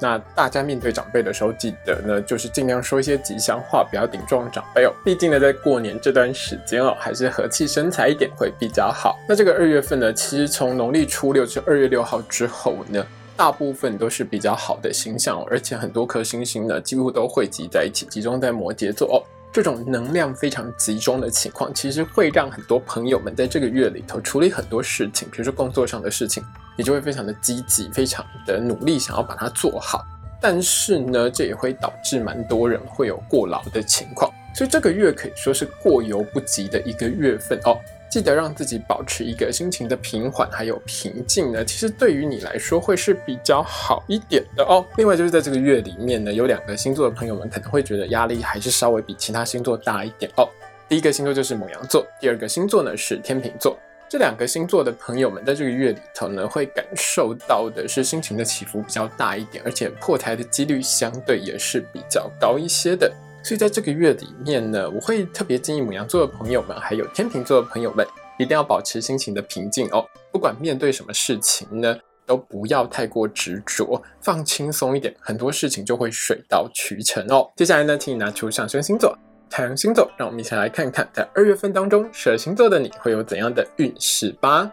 那大家面对长辈的时候，记得呢，就是尽量说一些吉祥话，不要顶撞长辈哦。毕竟呢，在过年这段时间哦，还是和气生财一点会比较好。那这个二月份呢，其实从农历初六至二月六号之后呢。大部分都是比较好的星象，而且很多颗星星呢，几乎都汇集在一起，集中在摩羯座哦。这种能量非常集中的情况，其实会让很多朋友们在这个月里头处理很多事情，比如说工作上的事情，你就会非常的积极，非常的努力，想要把它做好。但是呢，这也会导致蛮多人会有过劳的情况，所以这个月可以说是过犹不及的一个月份哦。记得让自己保持一个心情的平缓还有平静呢，其实对于你来说会是比较好一点的哦。另外就是在这个月里面呢，有两个星座的朋友们可能会觉得压力还是稍微比其他星座大一点哦。第一个星座就是母羊座，第二个星座呢是天秤座。这两个星座的朋友们在这个月里头呢，会感受到的是心情的起伏比较大一点，而且破台的几率相对也是比较高一些的。所以在这个月里面呢，我会特别建议母羊座的朋友们，还有天秤座的朋友们，一定要保持心情的平静哦。不管面对什么事情呢，都不要太过执着，放轻松一点，很多事情就会水到渠成哦。接下来呢，请你拿出上升星座、太阳星座，让我们一起来看看，在二月份当中，蛇星座的你会有怎样的运势吧。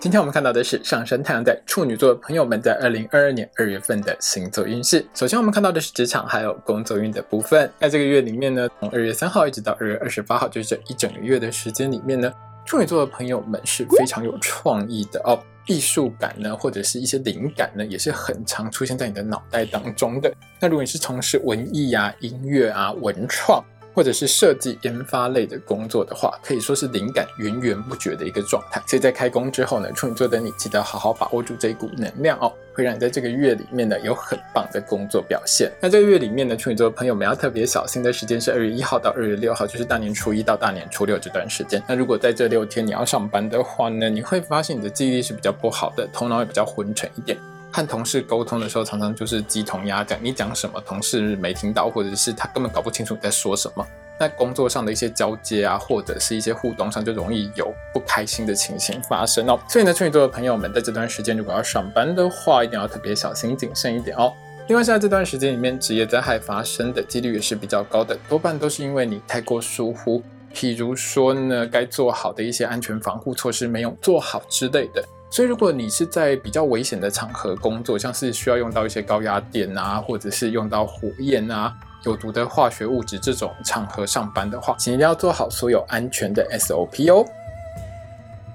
今天我们看到的是上升太阳在处女座的朋友们在二零二二年二月份的星座运势。首先，我们看到的是职场还有工作运的部分。在这个月里面呢，从二月三号一直到二月二十八号，就是这一整个月的时间里面呢，处女座的朋友们是非常有创意的哦，艺术感呢，或者是一些灵感呢，也是很常出现在你的脑袋当中的。那如果你是从事文艺啊、音乐啊、文创，或者是设计研发类的工作的话，可以说是灵感源源不绝的一个状态。所以在开工之后呢，处女座的你记得好好把握住这一股能量哦，会让你在这个月里面呢有很棒的工作表现。那这个月里面呢，处女座的朋友们要特别小心的时间是二月一号到二月六号，就是大年初一到大年初六这段时间。那如果在这六天你要上班的话呢，你会发现你的记忆力是比较不好的，头脑也比较昏沉一点。和同事沟通的时候，常常就是鸡同鸭讲，你讲什么，同事没听到，或者是他根本搞不清楚你在说什么。那工作上的一些交接啊，或者是一些互动上，就容易有不开心的情形发生哦。所以呢，处女座的朋友们在这段时间如果要上班的话，一定要特别小心谨慎一点哦。另外，在这段时间里面，职业灾害发生的几率也是比较高的，多半都是因为你太过疏忽，譬如说呢，该做好的一些安全防护措施没有做好之类的。所以，如果你是在比较危险的场合工作，像是需要用到一些高压电啊，或者是用到火焰啊、有毒的化学物质这种场合上班的话，请一定要做好所有安全的 SOP 哦。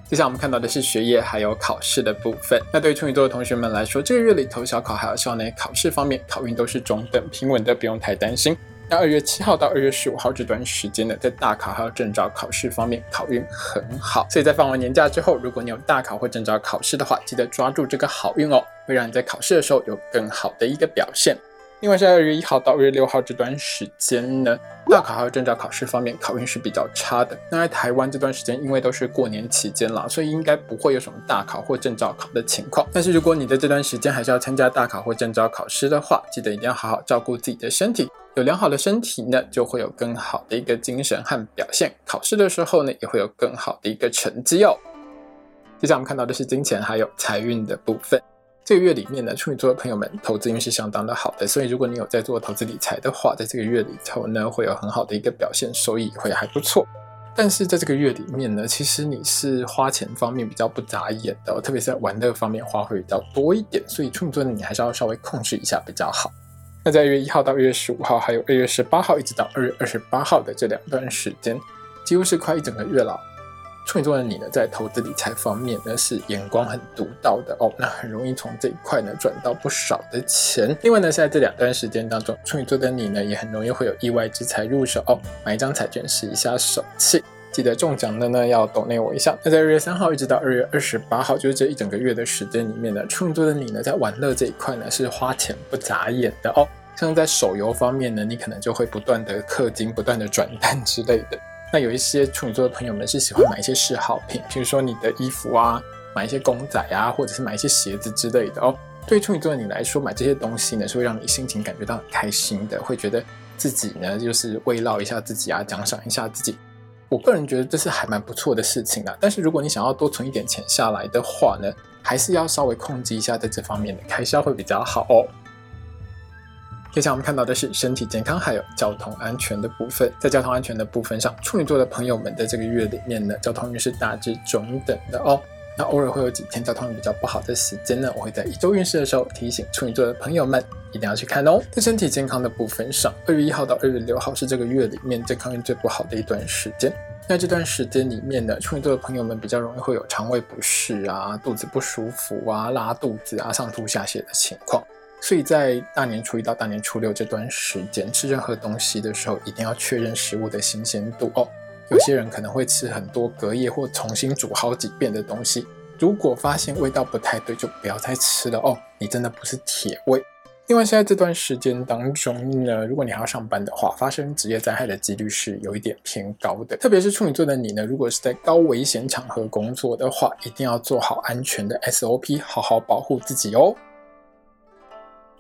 接下来我们看到的是学业还有考试的部分。那对于处女座的同学们来说，这个月里头小考还有校内考试方面，考运都是中等平稳的，不用太担心。那二月七号到二月十五号这段时间呢，在大考还有证照考试方面，考运很好。所以在放完年假之后，如果你有大考或证照考试的话，记得抓住这个好运哦，会让你在考试的时候有更好的一个表现。另外，在二月一号到二月六号这段时间呢，大考还有证照考试方面，考运是比较差的。那在台湾这段时间，因为都是过年期间了，所以应该不会有什么大考或证照考的情况。但是如果你在这段时间还是要参加大考或证照考试的话，记得一定要好好照顾自己的身体。有良好的身体呢，就会有更好的一个精神和表现。考试的时候呢，也会有更好的一个成绩哦。接下来我们看到的是金钱还有财运的部分。这个月里面呢，处女座的朋友们投资运势相当的好的，所以如果你有在做投资理财的话，在这个月里头呢，会有很好的一个表现，收益会还不错。但是在这个月里面呢，其实你是花钱方面比较不眨眼的，特别是在玩乐方面花会比较多一点，所以处女座的你还是要稍微控制一下比较好。那在二月一号到二月十五号，还有二月十八号一直到二月二十八号的这两段时间，几乎是快一整个月了。处女座的你呢，在投资理财方面呢是眼光很独到的哦，那很容易从这一块呢赚到不少的钱。另外呢，在这两段时间当中，处女座的你呢也很容易会有意外之财入手哦，买一张彩券试一下手气。记得中奖的呢要抖内我一下。那在二月三号一直到二月二十八号，就是这一整个月的时间里面呢，处女座的你呢在玩乐这一块呢是花钱不眨眼的哦。像在手游方面呢，你可能就会不断的氪金、不断的转单之类的。那有一些处女座的朋友们是喜欢买一些嗜好品，比如说你的衣服啊，买一些公仔啊，或者是买一些鞋子之类的哦。对处女座的你来说，买这些东西呢，是会让你心情感觉到很开心的，会觉得自己呢就是慰劳一下自己啊，奖赏一下自己。我个人觉得这是还蛮不错的事情啊。但是如果你想要多存一点钱下来的话呢，还是要稍微控制一下在这方面的开销会比较好哦。接下来我们看到的是身体健康还有交通安全的部分。在交通安全的部分上，处女座的朋友们在这个月里面呢，交通运是大致中等的哦。那偶尔会有几天交通比较不好的时间呢，我会在一周运势的时候提醒处女座的朋友们一定要去看哦。在身体健康的部分上，二月一号到二月六号是这个月里面健康运最不好的一段时间。那这段时间里面呢，处女座的朋友们比较容易会有肠胃不适啊、肚子不舒服啊、拉肚子啊、上吐下泻的情况。所以在大年初一到大年初六这段时间，吃任何东西的时候，一定要确认食物的新鲜度哦。有些人可能会吃很多隔夜或重新煮好几遍的东西，如果发现味道不太对，就不要再吃了哦。你真的不是铁胃。另外，现在这段时间当中呢，如果你还要上班的话，发生职业灾害的几率是有一点偏高的。特别是处女座的你呢，如果是在高危险场合工作的话，一定要做好安全的 SOP，好好保护自己哦。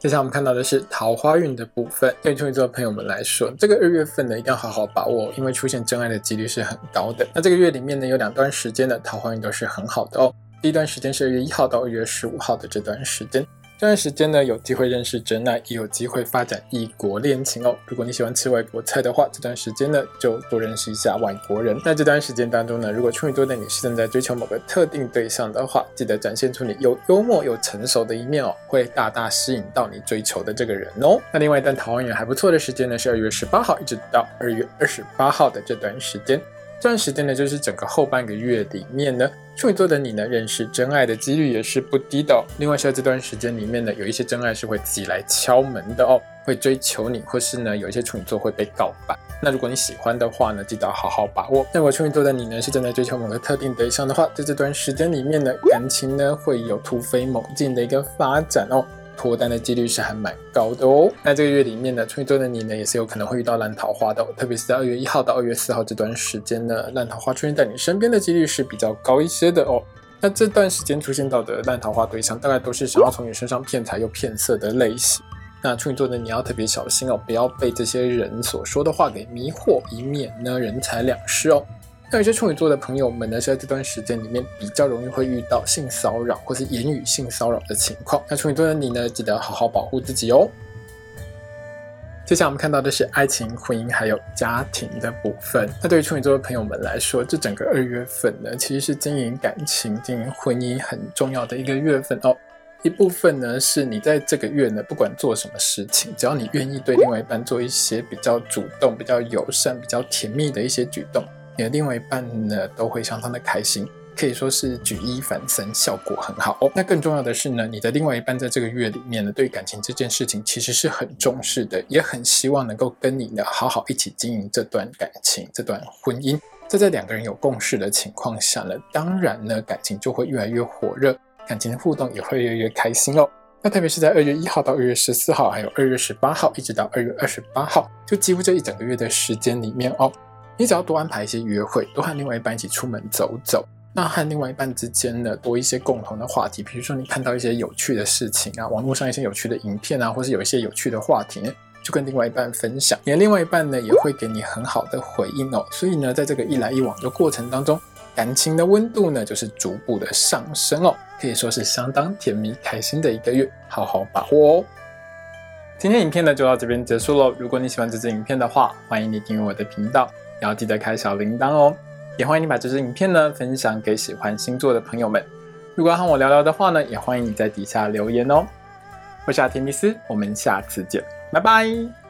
接下来我们看到的是桃花运的部分。对处女座的朋友们来说，这个二月份呢，一定要好好把握，因为出现真爱的几率是很高的。那这个月里面呢，有两段时间的桃花运都是很好的哦。第一段时间是二月一号到二月十五号的这段时间。这段时间呢，有机会认识真爱，也有机会发展异国恋情哦。如果你喜欢吃外国菜的话，这段时间呢，就多认识一下外国人。那这段时间当中呢，如果处女座的你是正在追求某个特定对象的话，记得展现出你有幽默、又成熟的一面哦，会大大吸引到你追求的这个人哦。那另外一段桃花运还不错的时间呢，是二月十八号一直到二月二十八号的这段时间。这段时间呢，就是整个后半个月里面呢，处女座的你呢，认识真爱的几率也是不低的。另外，在这段时间里面呢，有一些真爱是会自己来敲门的哦，会追求你，或是呢，有一些处女座会被告白。那如果你喜欢的话呢，记得好好把握。那如果处女座的你呢，是正在追求某个特定对象的话，在这段时间里面呢，感情呢会有突飞猛进的一个发展哦。脱单的几率是还蛮高的哦。那这个月里面呢，处女座的你呢，也是有可能会遇到烂桃花的哦，特别是在二月一号到二月四号这段时间呢，烂桃花出现在你身边的几率是比较高一些的哦。那这段时间出现到的烂桃花对象，大概都是想要从你身上骗财又骗色的类型。那处女座的你要特别小心哦，不要被这些人所说的话给迷惑，以免呢人财两失哦。那有些处女座的朋友们呢，是在这段时间里面比较容易会遇到性骚扰或是言语性骚扰的情况。那处女座的你呢，记得好好保护自己哦。接下来我们看到的是爱情、婚姻还有家庭的部分。那对于处女座的朋友们来说，这整个二月份呢，其实是经营感情、经营婚姻很重要的一个月份哦。一部分呢，是你在这个月呢，不管做什么事情，只要你愿意对另外一半做一些比较主动、比较友善、比较甜蜜的一些举动。你的另外一半呢，都会相当的开心，可以说是举一反三，效果很好哦。那更重要的是呢，你的另外一半在这个月里面呢，对感情这件事情其实是很重视的，也很希望能够跟你呢好好一起经营这段感情、这段婚姻。在这两个人有共识的情况下呢，当然呢，感情就会越来越火热，感情的互动也会越来越开心哦。那特别是在二月一号到二月十四号，还有二月十八号，一直到二月二十八号，就几乎这一整个月的时间里面哦。你只要多安排一些约会，多和另外一半一起出门走走，那和另外一半之间呢多一些共同的话题，比如说你看到一些有趣的事情啊，网络上一些有趣的影片啊，或是有一些有趣的话题，就跟另外一半分享，你的另外一半呢也会给你很好的回应哦。所以呢，在这个一来一往的过程当中，感情的温度呢就是逐步的上升哦，可以说是相当甜蜜开心的一个月，好好把握哦。今天影片呢就到这边结束喽。如果你喜欢这支影片的话，欢迎你订阅我的频道。要记得开小铃铛哦。也欢迎你把这支影片呢分享给喜欢星座的朋友们。如果要和我聊聊的话呢，也欢迎你在底下留言哦。我是阿提米斯，我们下次见，拜拜。